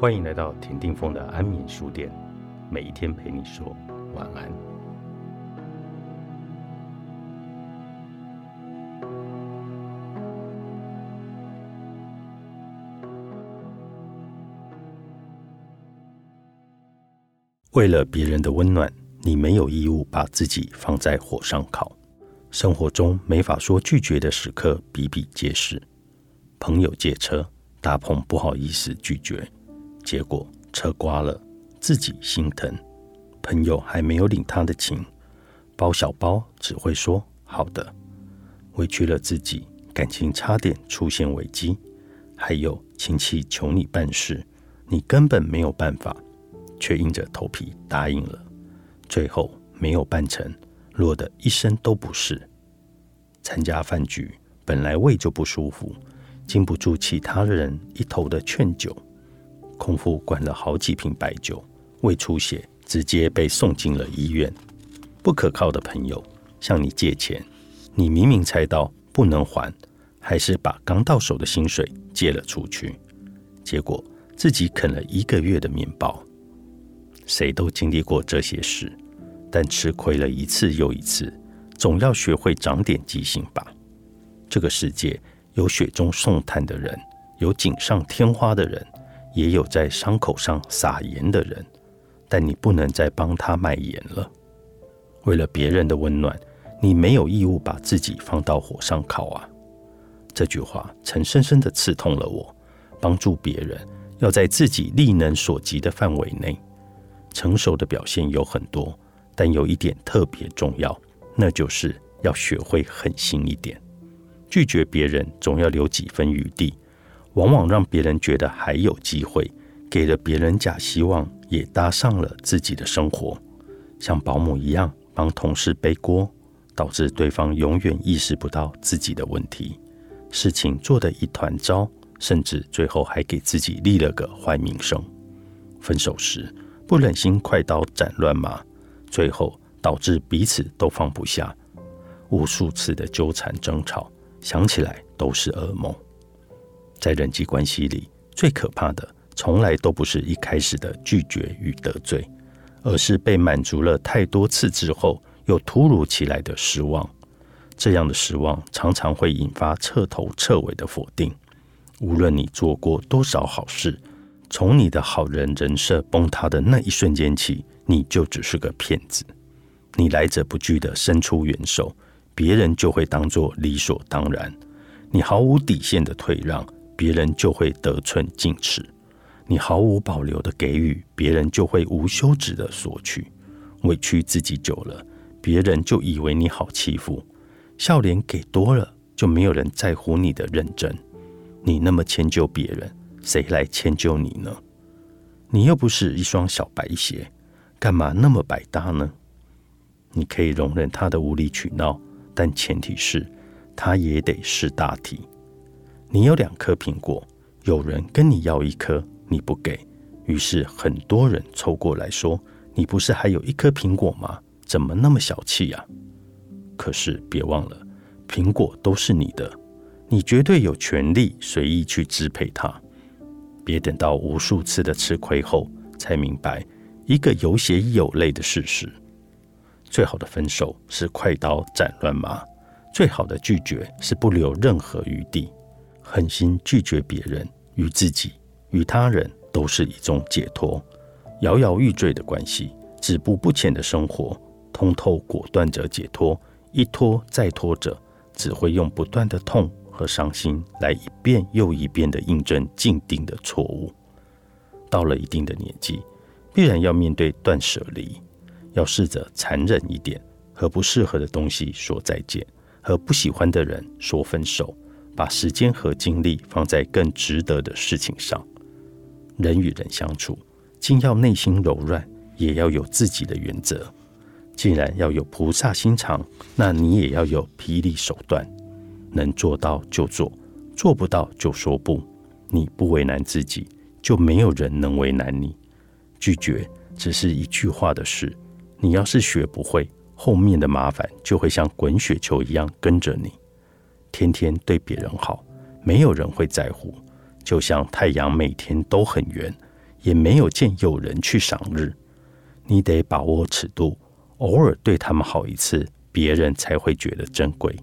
欢迎来到田定峰的安眠书店，每一天陪你说晚安。为了别人的温暖，你没有义务把自己放在火上烤。生活中没法说拒绝的时刻比比皆是。朋友借车，大鹏不好意思拒绝，结果车刮了，自己心疼。朋友还没有领他的情，包小包只会说好的，委屈了自己，感情差点出现危机。还有亲戚求你办事，你根本没有办法。却硬着头皮答应了，最后没有办成，落得一身都不是。参加饭局本来胃就不舒服，经不住其他人一头的劝酒，空腹灌了好几瓶白酒，胃出血，直接被送进了医院。不可靠的朋友向你借钱，你明明猜到不能还，还是把刚到手的薪水借了出去，结果自己啃了一个月的面包。谁都经历过这些事，但吃亏了一次又一次，总要学会长点记性吧。这个世界有雪中送炭的人，有锦上添花的人，也有在伤口上撒盐的人。但你不能再帮他卖盐了。为了别人的温暖，你没有义务把自己放到火上烤啊！这句话曾深深的刺痛了我。帮助别人，要在自己力能所及的范围内。成熟的表现有很多，但有一点特别重要，那就是要学会狠心一点。拒绝别人总要留几分余地，往往让别人觉得还有机会，给了别人假希望，也搭上了自己的生活。像保姆一样帮同事背锅，导致对方永远意识不到自己的问题，事情做得一团糟，甚至最后还给自己立了个坏名声。分手时。不忍心快刀斩乱麻，最后导致彼此都放不下，无数次的纠缠争吵，想起来都是噩梦。在人际关系里，最可怕的从来都不是一开始的拒绝与得罪，而是被满足了太多次之后，又突如其来的失望。这样的失望常常会引发彻头彻尾的否定。无论你做过多少好事。从你的好人人设崩塌的那一瞬间起，你就只是个骗子。你来者不拒的伸出援手，别人就会当作理所当然；你毫无底线的退让，别人就会得寸进尺；你毫无保留的给予，别人就会无休止的索取。委屈自己久了，别人就以为你好欺负；笑脸给多了，就没有人在乎你的认真。你那么迁就别人。谁来迁就你呢？你又不是一双小白鞋，干嘛那么百搭呢？你可以容忍他的无理取闹，但前提是他也得识大体。你有两颗苹果，有人跟你要一颗，你不给，于是很多人凑过来说：“你不是还有一颗苹果吗？怎么那么小气呀？”可是别忘了，苹果都是你的，你绝对有权利随意去支配它。别等到无数次的吃亏后，才明白一个有血有泪的事实。最好的分手是快刀斩乱麻，最好的拒绝是不留任何余地。狠心拒绝别人，与自己与他人都是一种解脱。摇摇欲坠的关系，止步不前的生活，通透果断者解脱，一拖再拖者，只会用不断的痛。和伤心来一遍又一遍的印证静定的错误。到了一定的年纪，必然要面对断舍离，要试着残忍一点，和不适合的东西说再见，和不喜欢的人说分手，把时间和精力放在更值得的事情上。人与人相处，既要内心柔软，也要有自己的原则。既然要有菩萨心肠，那你也要有霹雳手段。能做到就做，做不到就说不。你不为难自己，就没有人能为难你。拒绝只是一句话的事，你要是学不会，后面的麻烦就会像滚雪球一样跟着你。天天对别人好，没有人会在乎。就像太阳每天都很圆，也没有见有人去赏日。你得把握尺度，偶尔对他们好一次，别人才会觉得珍贵。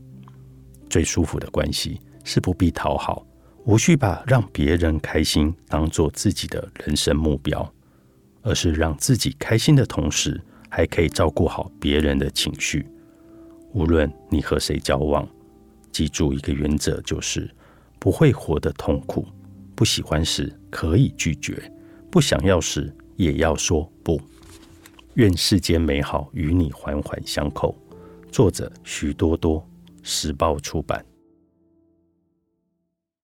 最舒服的关系是不必讨好，无需把让别人开心当做自己的人生目标，而是让自己开心的同时，还可以照顾好别人的情绪。无论你和谁交往，记住一个原则，就是不会活得痛苦。不喜欢时可以拒绝，不想要时也要说不。愿世间美好与你环环相扣。作者：许多多，时报出版。